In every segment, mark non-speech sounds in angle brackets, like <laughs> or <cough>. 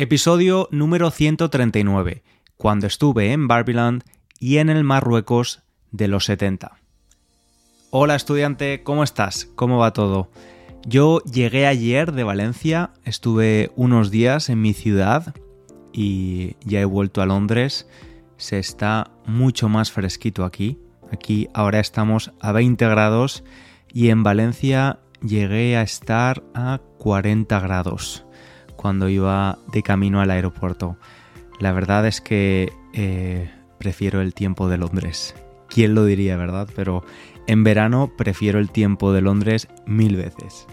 Episodio número 139, cuando estuve en Barbiland y en el Marruecos de los 70. Hola estudiante, ¿cómo estás? ¿Cómo va todo? Yo llegué ayer de Valencia, estuve unos días en mi ciudad y ya he vuelto a Londres. Se está mucho más fresquito aquí. Aquí ahora estamos a 20 grados y en Valencia llegué a estar a 40 grados cuando iba de camino al aeropuerto. La verdad es que eh, prefiero el tiempo de Londres. ¿Quién lo diría, verdad? Pero en verano prefiero el tiempo de Londres mil veces.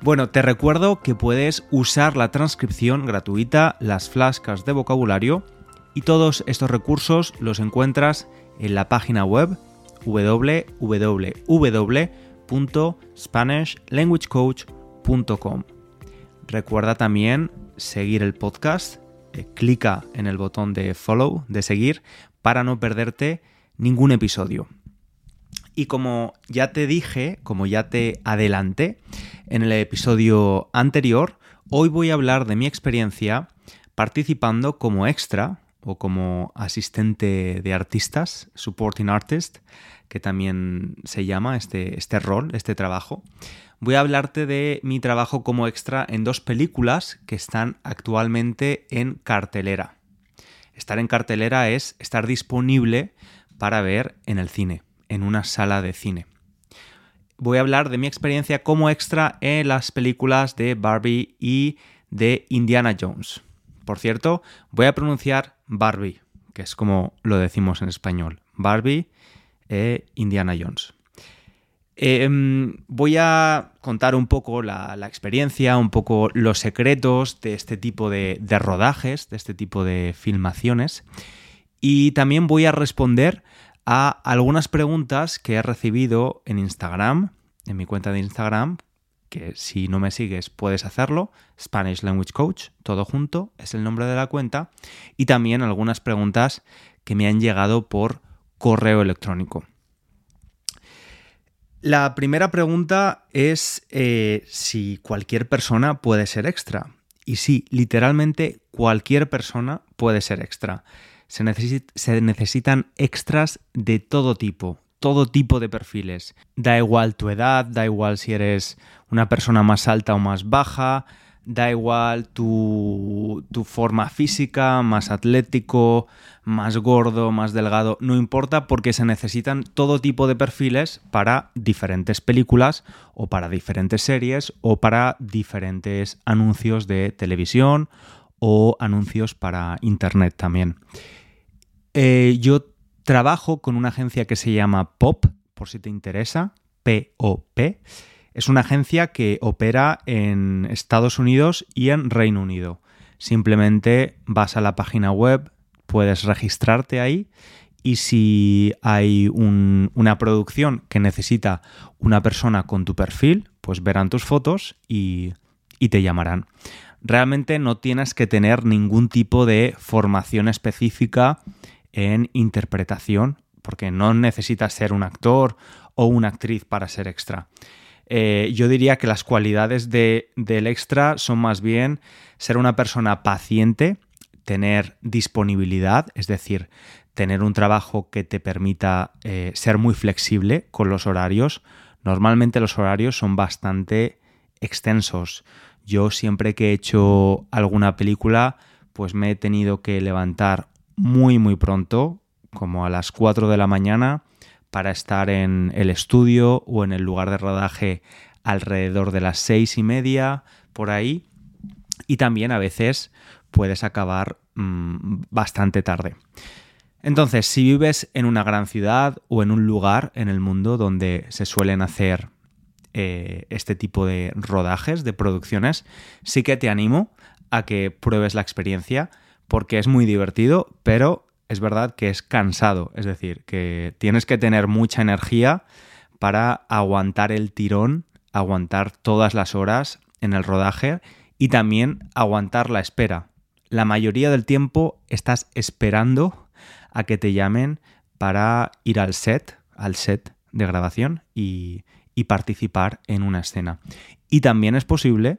Bueno, te recuerdo que puedes usar la transcripción gratuita, las flascas de vocabulario y todos estos recursos los encuentras en la página web www.spanishlanguagecoach.com. Recuerda también seguir el podcast, eh, clica en el botón de follow, de seguir, para no perderte ningún episodio. Y como ya te dije, como ya te adelanté en el episodio anterior, hoy voy a hablar de mi experiencia participando como extra o como asistente de artistas, supporting artist, que también se llama este, este rol, este trabajo, voy a hablarte de mi trabajo como extra en dos películas que están actualmente en cartelera. Estar en cartelera es estar disponible para ver en el cine, en una sala de cine. Voy a hablar de mi experiencia como extra en las películas de Barbie y de Indiana Jones. Por cierto, voy a pronunciar Barbie, que es como lo decimos en español. Barbie e Indiana Jones. Em, voy a contar un poco la, experiencia, un poco los secretos de este tipo de, rodajes, de este tipo de filmaciones. Y también voy a responder a algunas preguntas que he recibido en Instagram, en mi cuenta de Instagram, que si no me sigues puedes hacerlo, Spanish Language Coach, todo junto, es el nombre de la cuenta, y también algunas preguntas que me han llegado por correo electrónico. La primera pregunta es eh, si cualquier persona puede ser extra. Y sí, literalmente cualquier persona puede ser extra. Se, se, necesitan extras de todo tipo, todo tipo de perfiles. Da igual tu edad, da igual si eres una persona más alta o más baja, da igual tu, forma física, más atlético, más gordo, más delgado, no importa porque se necesitan todo tipo de perfiles para diferentes películas o para diferentes series o para diferentes anuncios de televisión o anuncios para internet también. Eh, yo trabajo con una agencia que se llama POP, por si te interesa, P-O-P. Es una agencia que opera en Estados Unidos y en Reino Unido. Simplemente vas a la página web, puedes registrarte ahí y si hay una producción que necesita una persona con tu perfil, pues verán tus fotos y, y te llamarán. Realmente no tienes que tener ningún tipo de formación específica en interpretación, porque no necesitas ser un actor o una actriz para ser extra. Eh, yo diría que las cualidades del extra son más bien ser una persona paciente, tener disponibilidad, es decir, tener un trabajo que te permita eh, ser muy flexible con los horarios. Normalmente los horarios son bastante extensos. Yo siempre que he hecho alguna película, pues me he tenido que levantar muy muy pronto, como a las 4 de la mañana, para estar en el estudio o en el lugar de rodaje alrededor de las seis y media, por ahí. Y también a veces puedes acabar mm, bastante tarde. Entonces, si vives en una gran ciudad o en un lugar en el mundo donde se suelen hacer eh, este tipo de rodajes, de producciones, sí que te animo a que pruebes la experiencia porque es muy divertido, pero es verdad que es cansado, es decir, que tienes que tener mucha energía para aguantar el tirón, aguantar todas las horas en el rodaje y también aguantar la espera. La mayoría del tiempo estás esperando a que te llamen para ir al set, al set de grabación y, y participar en una escena. Y también es posible,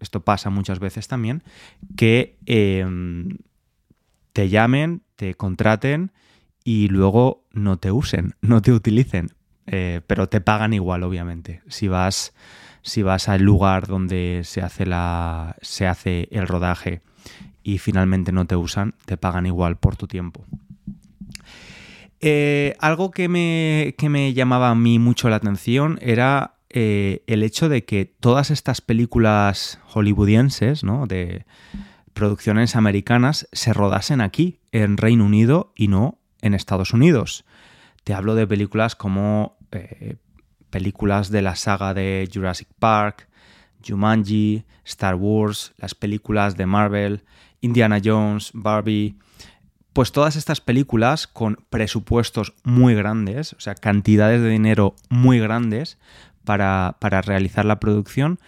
esto pasa muchas veces también, que em, te llamen, te contraten y luego no te usen, <laughs> no te utilicen, eh, pero te pagan igual, obviamente. Si vas, si vas al lugar donde se hace, la, se hace el rodaje y finalmente no te usan, te pagan igual por tu tiempo. Eh, algo que me, que me, llamaba a mí mucho la atención era eh, el hecho de que todas estas películas hollywoodienses, ¿no? de producciones americanas, se rodasen aquí, en Reino Unido y no en Estados Unidos. Te hablo de películas como eh, películas de la saga de Jurassic Park, Jumanji, Star Wars, las películas de Marvel, Indiana Jones, Barbie. Pues todas estas películas con presupuestos muy grandes, o sea, cantidades de dinero muy grandes para, para realizar la producción,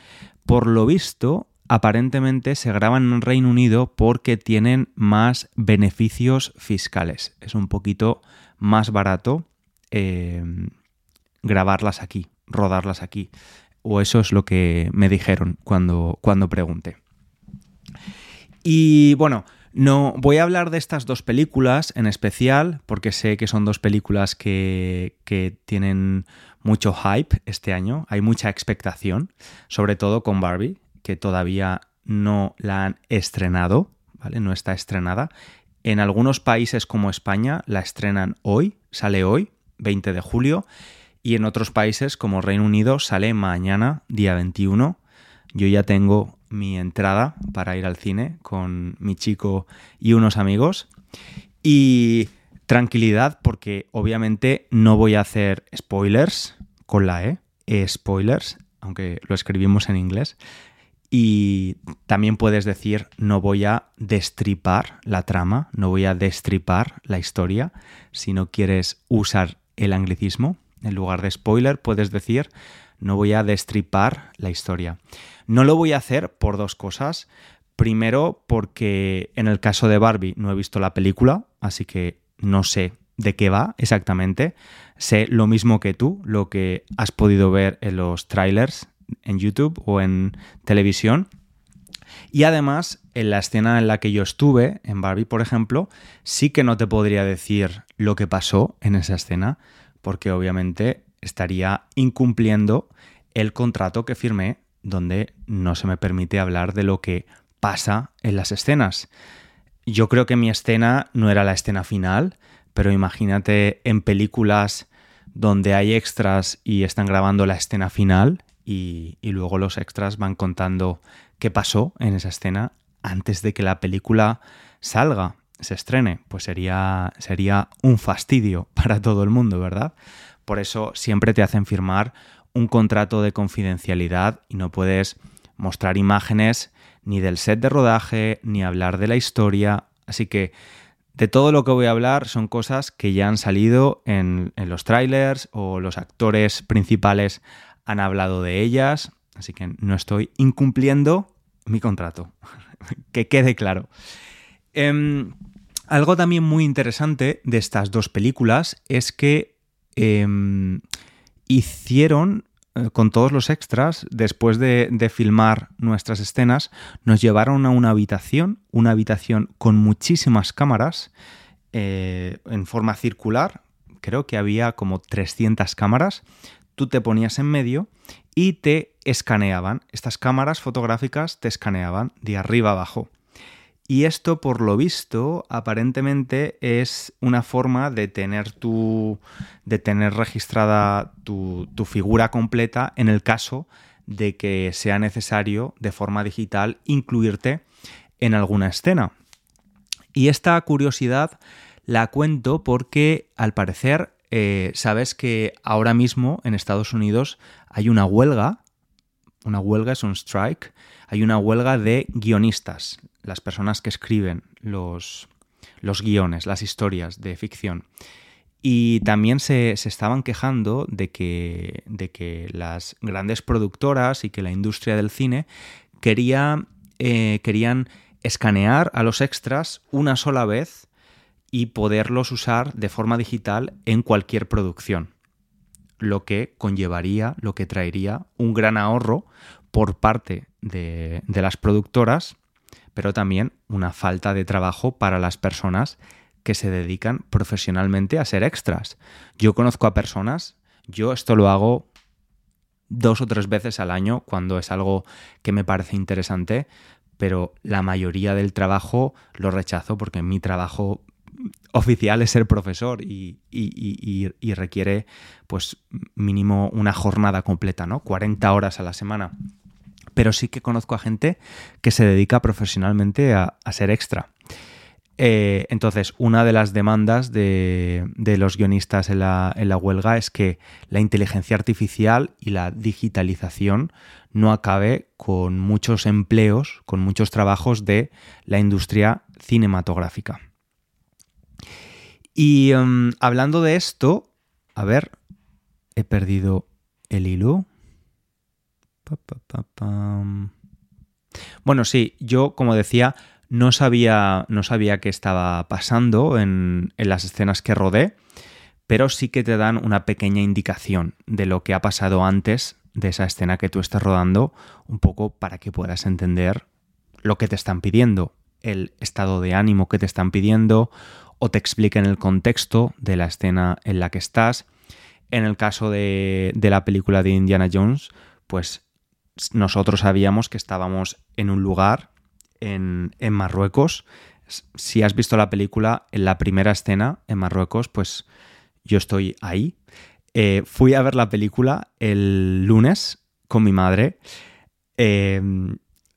por lo visto, aparentemente se graban en Reino Unido porque tienen más beneficios fiscales. Es un poquito más barato eh, grabarlas aquí, rodarlas aquí. O eso es lo que me dijeron cuando, cuando pregunté. Y bueno, no voy a hablar de estas dos películas en especial, porque sé que son dos películas que, que tienen mucho hype este año, hay mucha expectación, sobre todo con Barbie, que todavía no la han estrenado, ¿vale? No está estrenada. En algunos países como España la estrenan hoy, sale hoy, 20 de julio, y en otros países como Reino Unido sale mañana, día 21. Yo ya tengo mi entrada para ir al cine con mi chico y unos amigos. Y tranquilidad porque obviamente no voy a hacer spoilers con la E, e spoilers, aunque lo escribimos en inglés. Y también puedes decir, no voy a destripar la trama, no voy a destripar la historia. Si no quieres usar el anglicismo, en lugar de spoiler, puedes decir, no voy a destripar la historia. No lo voy a hacer por dos cosas. Primero, porque en el caso de Barbie no he visto la película, así que no sé de qué va exactamente. Sé lo mismo que tú, lo que has podido ver en los trailers en YouTube o en televisión. Y además, en la escena en la que yo estuve, en Barbie, por ejemplo, sí que no te podría decir lo que pasó en esa escena, porque obviamente estaría incumpliendo el contrato que firmé, donde no se me permite hablar de lo que pasa en las escenas. Yo creo que mi escena no era la escena final, pero imagínate en películas donde hay extras y están grabando la escena final y, luego los extras van contando qué pasó en esa escena antes de que la película salga, se estrene, pues sería, sería un fastidio <laughs> para todo el mundo, ¿verdad? Por eso siempre te hacen firmar un contrato de confidencialidad y no puedes mostrar imágenes ni del set de rodaje, ni hablar de la historia. Así que de todo lo que voy a hablar son cosas que ya han salido en, en los trailers o los actores principales han hablado de ellas, así que no estoy incumpliendo mi contrato. <laughs> que quede claro. Em, algo también muy interesante de estas dos películas es que em, hicieron eh, con todos los extras, después de, filmar nuestras escenas, nos llevaron a una habitación, una habitación con muchísimas cámaras eh, en forma circular. Creo que había como 300 cámaras, tú te ponías en medio y te escaneaban. Estas cámaras fotográficas te escaneaban de arriba abajo. Y esto, por lo visto, aparentemente es una forma de tener tu. de tener registrada tu, tu figura completa en el caso de que sea necesario de forma digital incluirte en alguna escena. Y esta curiosidad la cuento porque al parecer eh, sabes que ahora mismo en Estados Unidos hay una huelga, una huelga es un strike, hay una huelga de guionistas, las personas que escriben los, los guiones, las historias de ficción. Y también se, estaban quejando de que, de que, las grandes productoras y que la industria del cine quería, eh, querían escanear a los extras una sola vez y poderlos usar de forma digital en cualquier producción, lo que conllevaría, lo que traería un gran ahorro por parte de, las productoras, pero también una falta de trabajo para las personas que se dedican profesionalmente a ser extras. Yo conozco a personas, yo esto lo hago dos o tres veces al año cuando es algo que me parece interesante, pero la mayoría del trabajo lo rechazo porque mi trabajo oficial es ser profesor y, requiere pues mínimo una jornada completa, ¿no? 40 horas a la semana. Pero sí que conozco a gente que se dedica profesionalmente a, ser extra. Eh, entonces, una de las demandas de, los guionistas en la, en la, huelga es que la inteligencia artificial y la digitalización no acabe con muchos empleos, con muchos trabajos de la industria cinematográfica. Y em, hablando de esto, a ver, he perdido el hilo. bueno, sí, yo como decía, no sabía, no sabía qué estaba pasando en, en las escenas que rodé, pero sí que te dan una pequeña indicación de lo que ha pasado antes de esa escena que tú estás rodando, un poco para que puedas entender lo que te están pidiendo, el estado de ánimo que te están pidiendo o te expliquen el contexto de la escena en la que estás. En el caso de, la película de Indiana Jones, pues nosotros sabíamos que estábamos en un lugar en, Marruecos. Si has visto la película, en la primera escena en Marruecos, pues yo estoy ahí. Eh, fui a ver la película el lunes con mi madre. Eh,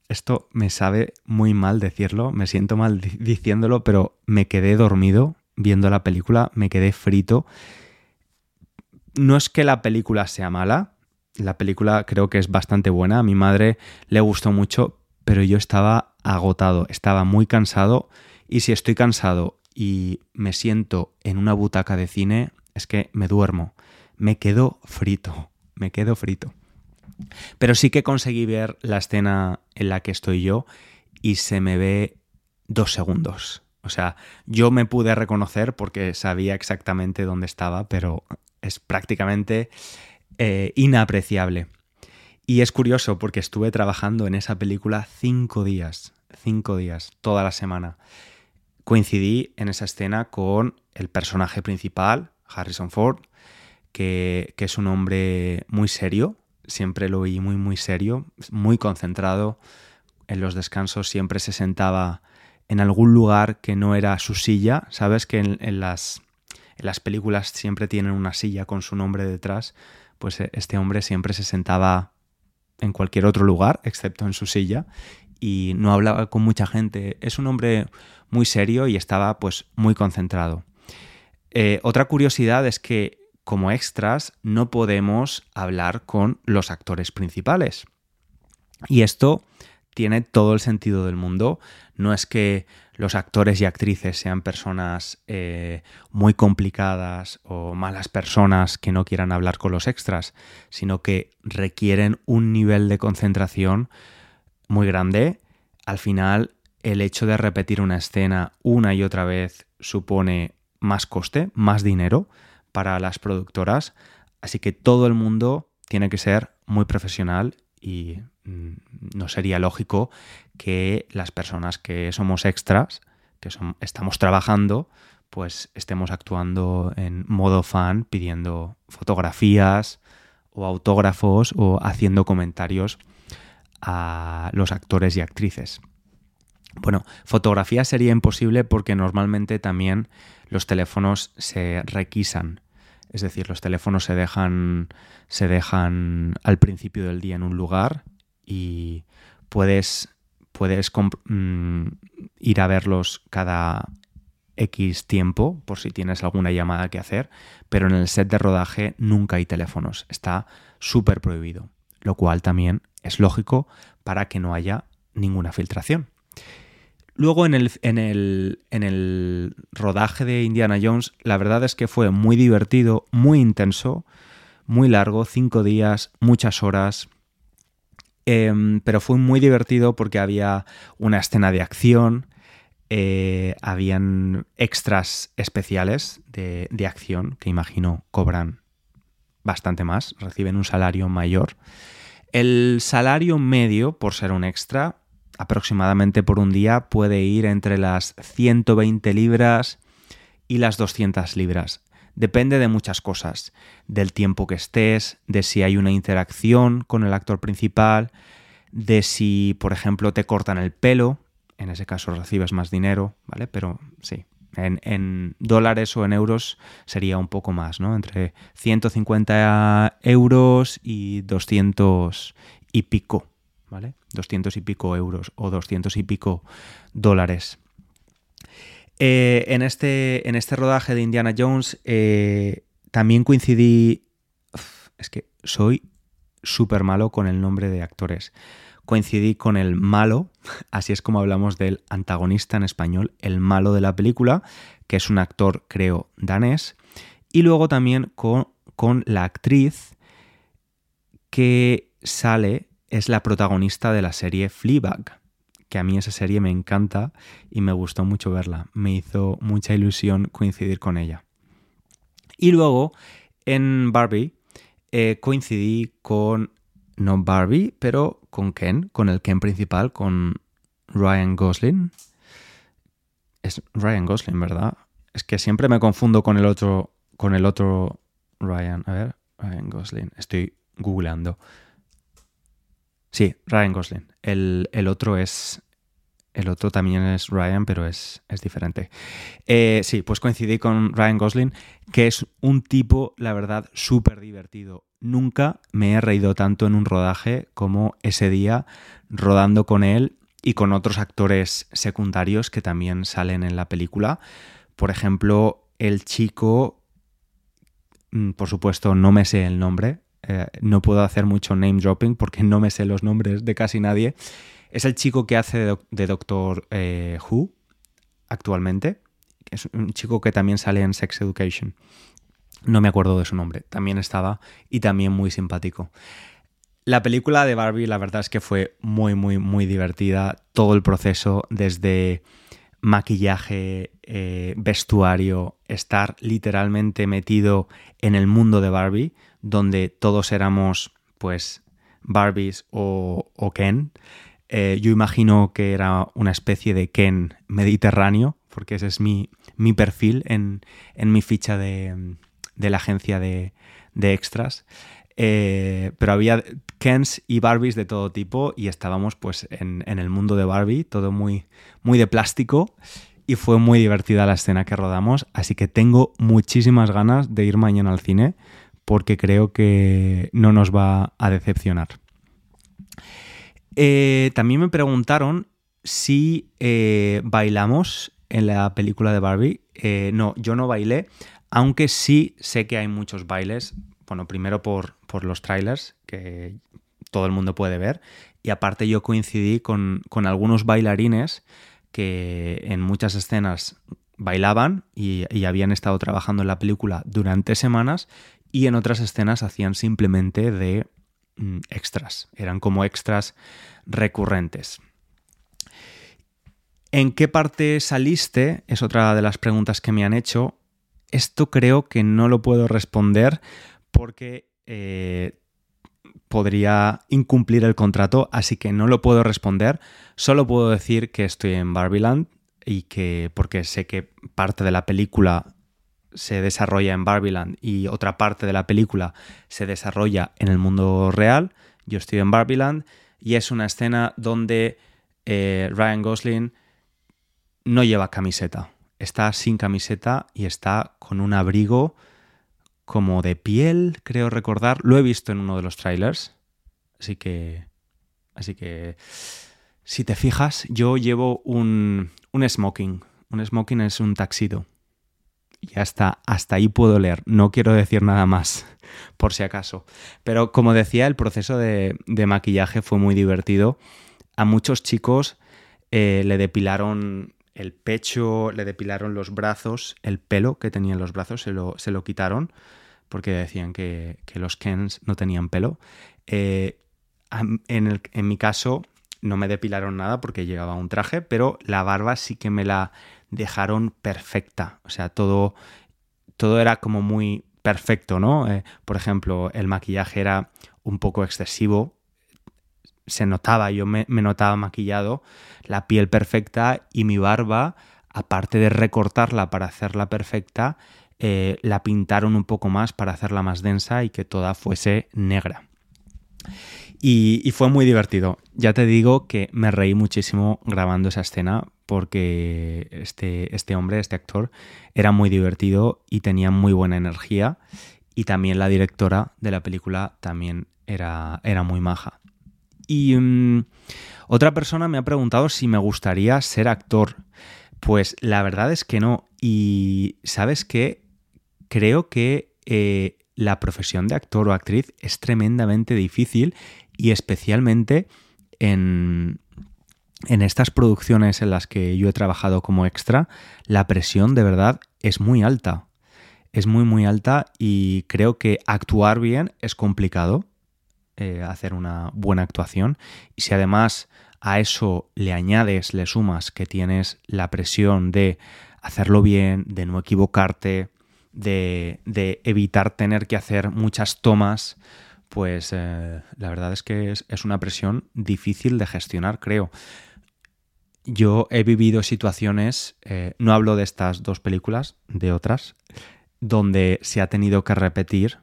esto me sabe muy mal decirlo, me siento mal diciéndolo, pero me quedé dormido viendo la película, me quedé frito. No es que la película sea mala, la película creo que es bastante buena, a mi madre le gustó mucho, pero yo estaba agotado, estaba muy cansado y si estoy cansado y me siento en una butaca de cine, es que me duermo, me quedo frito, me quedo frito. Pero sí que conseguí ver la escena en la que estoy yo y se me ve dos segundos. O sea, yo me pude reconocer porque sabía exactamente dónde estaba, pero es prácticamente eh, inapreciable. Y es curioso porque estuve trabajando en esa película cinco días, cinco días, toda la semana. Coincidí en esa escena con el personaje principal, Harrison Ford, que, que es un hombre muy serio, siempre lo oí muy, muy serio, muy concentrado. En los descansos siempre se sentaba en algún lugar que no era su silla. Sabes que en, las, en las películas siempre tienen una silla con su nombre detrás. Pues eh, este hombre siempre se sentaba en cualquier otro lugar, excepto en su silla, y no hablaba con mucha gente. Es un hombre muy serio y estaba pues muy concentrado. Eh, otra curiosidad es que como extras no podemos hablar con los actores principales. Y esto tiene todo el sentido del mundo. No es que los actores y actrices sean personas eh, muy complicadas o malas personas que no quieran hablar con los extras, sino que requieren un nivel de concentración muy grande. Al final, el hecho de repetir una escena una y otra vez supone más coste, más dinero, para las productoras, así que todo el mundo tiene que ser muy profesional y mm, no sería lógico que las personas que somos extras, que estamos trabajando, pues estemos actuando en modo fan, pidiendo fotografías o autógrafos o haciendo comentarios a los actores y actrices. Bueno, fotografía sería imposible porque normalmente también los teléfonos se requisan. Es decir, los teléfonos se dejan, se dejan al principio del día en un lugar y puedes, puedes mm, ir a verlos cada X tiempo por si tienes alguna llamada que hacer, pero en el set de rodaje nunca hay teléfonos. Está súper prohibido, lo cual también es lógico para que no haya ninguna filtración. Luego en el, en, el, rodaje de Indiana Jones, la verdad es que fue muy divertido, muy intenso, muy largo, cinco días, muchas horas. Em, pero fue muy divertido porque había una escena de acción, eh, habían extras especiales de, de, acción que imagino cobran bastante más, reciben un salario mayor. El salario medio, por ser un extra, aproximadamente por un día, puede ir entre las 120 libras y las 200 libras. Depende de muchas cosas, del tiempo que estés, de si hay una interacción con el actor principal, de si, por ejemplo, te cortan el pelo, en ese caso recibes más dinero, ¿vale? Pero sí, en, dólares o en euros sería un poco más, ¿no? Entre 150 euros y 200 y pico, ¿vale? 200 y pico euros o 200 y pico dólares. Eh, en, este, en este rodaje de Indiana Jones eh, también coincidí... es que soy súper malo con el nombre de actores. Coincidí con el malo, <laughs> así es como hablamos del antagonista en español, el malo de la película, que es un actor, creo, danés. Y luego también con, con la actriz que sale, es la protagonista de la serie Fleabag, que a mí esa serie me encanta y me gustó mucho verla. Me hizo mucha ilusión coincidir con ella. Y luego en Barbie eh, coincidí con, no Barbie, pero con Ken, con el Ken principal, con Ryan Gosling. Es Ryan Gosling, ¿verdad? Es que siempre me confundo con el otro, con el otro Ryan. A ver, Ryan Gosling. Estoy googleando. Sí, Ryan Gosling. El, el otro es el otro también es Ryan, pero es, diferente. Eh, sí, pues coincidí con Ryan Gosling, que es un tipo, la verdad, súper divertido. Nunca me he reído tanto en un rodaje como ese día rodando con él y con otros actores secundarios que también salen en la película. Por ejemplo, el chico, mm, por supuesto, no me sé el nombre. Eh, no puedo hacer mucho name dropping porque no me sé los nombres de casi nadie es el chico que hace de, Doctor eh, Who actualmente. Es un chico que también sale en Sex Education. No me acuerdo de su nombre. También estaba y también muy simpático. La película de Barbie, la verdad es que fue muy, muy, muy divertida. Todo el proceso, desde maquillaje, eh, vestuario, estar literalmente metido en el mundo de Barbie, donde todos éramos, pues, Barbies o, Ken. Eh, yo imagino que era una especie de Ken mediterráneo, porque ese es mi, perfil en, mi ficha de, la agencia de, extras. Eh, pero había Kens y Barbies de todo tipo y estábamos pues en, el mundo de Barbie, todo muy, muy de plástico y fue muy divertida la escena que rodamos, así que tengo muchísimas ganas de ir mañana al cine porque creo que no nos va a decepcionar. Eh, también me preguntaron si eh, bailamos en la película de Barbie. Eh, no, yo no bailé, aunque sí sé que hay muchos bailes. Bueno, primero por, por los trailers, que todo el mundo puede ver. Y aparte yo coincidí con, algunos bailarines que en muchas escenas bailaban y, habían estado trabajando en la película durante semanas y en otras escenas hacían simplemente de Mm, extras, eran como extras recurrentes. ¿En qué parte saliste? Es otra de las preguntas que me han hecho. Esto creo que no lo puedo responder porque eh, podría incumplir el contrato, así que no lo puedo responder. Solo puedo decir que estoy en Barbieland y que porque sé que parte de la película se desarrolla en Barbieland y otra parte de la película se desarrolla en el mundo real. Yo estoy en Barbieland y es una escena donde eh, Ryan Gosling no lleva camiseta. Está sin camiseta y está con un abrigo como de piel, creo recordar. Lo he visto en uno de los trailers. Así que. Así que. Si te fijas, yo llevo un, un smoking. Un smoking es un taxido y hasta, hasta ahí puedo leer. No quiero decir nada más, <laughs> por si acaso. Pero como decía, el proceso de, maquillaje fue muy divertido. A muchos chicos eh, le depilaron el pecho, le depilaron los brazos, el pelo que tenía en los brazos se lo, se lo quitaron porque decían que, los Kens no tenían pelo. Eh, en, en mi caso no me depilaron nada porque llegaba un traje, pero la barba sí que me la dejaron perfecta. O sea, todo, todo era como muy perfecto, ¿no? Eh, por ejemplo, el maquillaje era un poco excesivo. se notaba, yo me, notaba maquillado, la piel perfecta y mi barba, aparte de recortarla para hacerla perfecta, eh, la pintaron un poco más para hacerla más densa y que toda fuese negra. Y, fue muy divertido. Ya te digo que me reí muchísimo grabando esa escena porque este, este hombre, este actor, era muy divertido y tenía muy buena energía. Y también la directora de la película también era, era muy maja. Y mm, otra persona me ha preguntado si me gustaría ser actor. Pues la verdad es que no. Y sabes qué? Creo que eh, la profesión de actor o actriz es tremendamente difícil y especialmente en, en estas producciones en las que yo he trabajado como extra, la presión de verdad es muy alta. Es muy, muy alta y creo que actuar bien es complicado. Eh, hacer una buena actuación. Y si además a eso le añades, le sumas que tienes la presión de hacerlo bien, de no equivocarte, de, evitar tener que hacer muchas tomas, pues eh, la verdad es que es, es, una presión difícil de gestionar, creo. Yo he vivido situaciones, eh, no hablo de estas dos películas, de otras, donde se ha tenido que repetir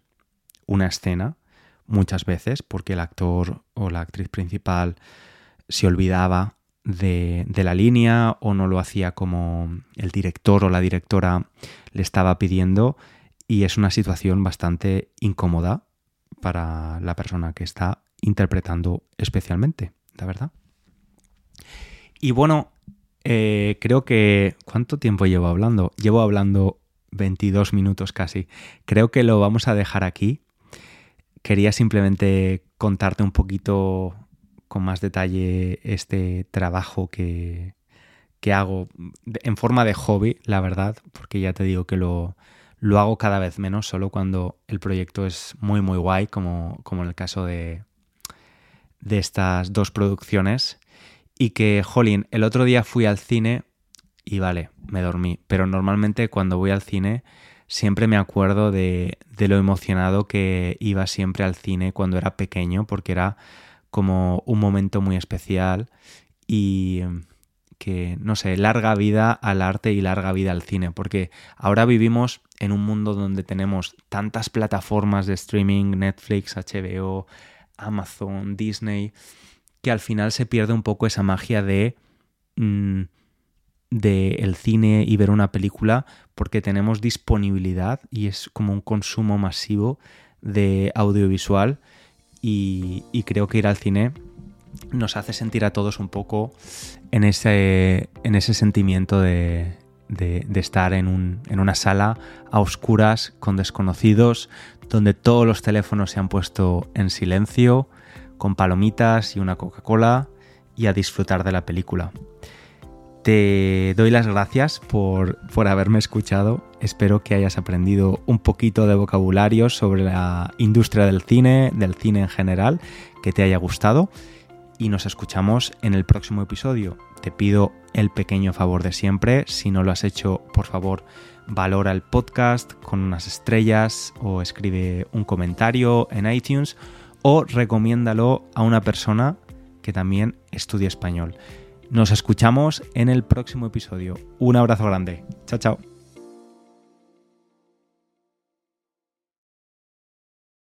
una escena muchas veces porque el actor o la actriz principal se olvidaba de, la línea o no lo hacía como el director o la directora le estaba pidiendo y es una situación bastante incómoda para la persona que está interpretando especialmente, la verdad. Y bueno, eh, creo que... ¿Cuánto tiempo llevo hablando? Llevo hablando 22 minutos casi. Creo que lo vamos a dejar aquí quería simplemente contarte un poquito con más detalle este trabajo que, hago en forma de hobby, la verdad, porque ya te digo que lo, lo hago cada vez menos, solo cuando el proyecto es muy, muy guay, como, como en el caso de, de estas dos producciones. Y que, jolín, el otro día fui al cine y vale, me dormí. Pero normalmente cuando voy al cine siempre me acuerdo de, lo emocionado que iba siempre al cine cuando era pequeño, porque era como un momento muy especial y que, no sé, larga vida al arte y larga vida al cine, porque ahora vivimos en un mundo donde tenemos tantas plataformas de streaming, Netflix, HBO, Amazon, Disney, que al final se pierde un poco esa magia de... Mm, del cine y ver una película porque tenemos disponibilidad y es como un consumo masivo de audiovisual y, creo que ir al cine nos hace sentir a todos un poco en ese, en ese sentimiento de, de, estar en, un, en, una sala a oscuras con desconocidos, donde todos los teléfonos se han puesto en silencio, con palomitas y una Coca-Cola y a disfrutar de la película. Te doy las gracias por, haberme escuchado. Espero que hayas aprendido un poquito de vocabulario sobre la industria del cine, del cine en general, que te haya gustado. Y nos escuchamos en el próximo episodio. Te pido el pequeño favor de siempre. Si no lo has hecho, por favor, valora el podcast con unas estrellas o escribe un comentario en iTunes o recomiéndalo a una persona que también estudie español. Nos escuchamos en el próximo episodio. Un abrazo grande. Chao, chao.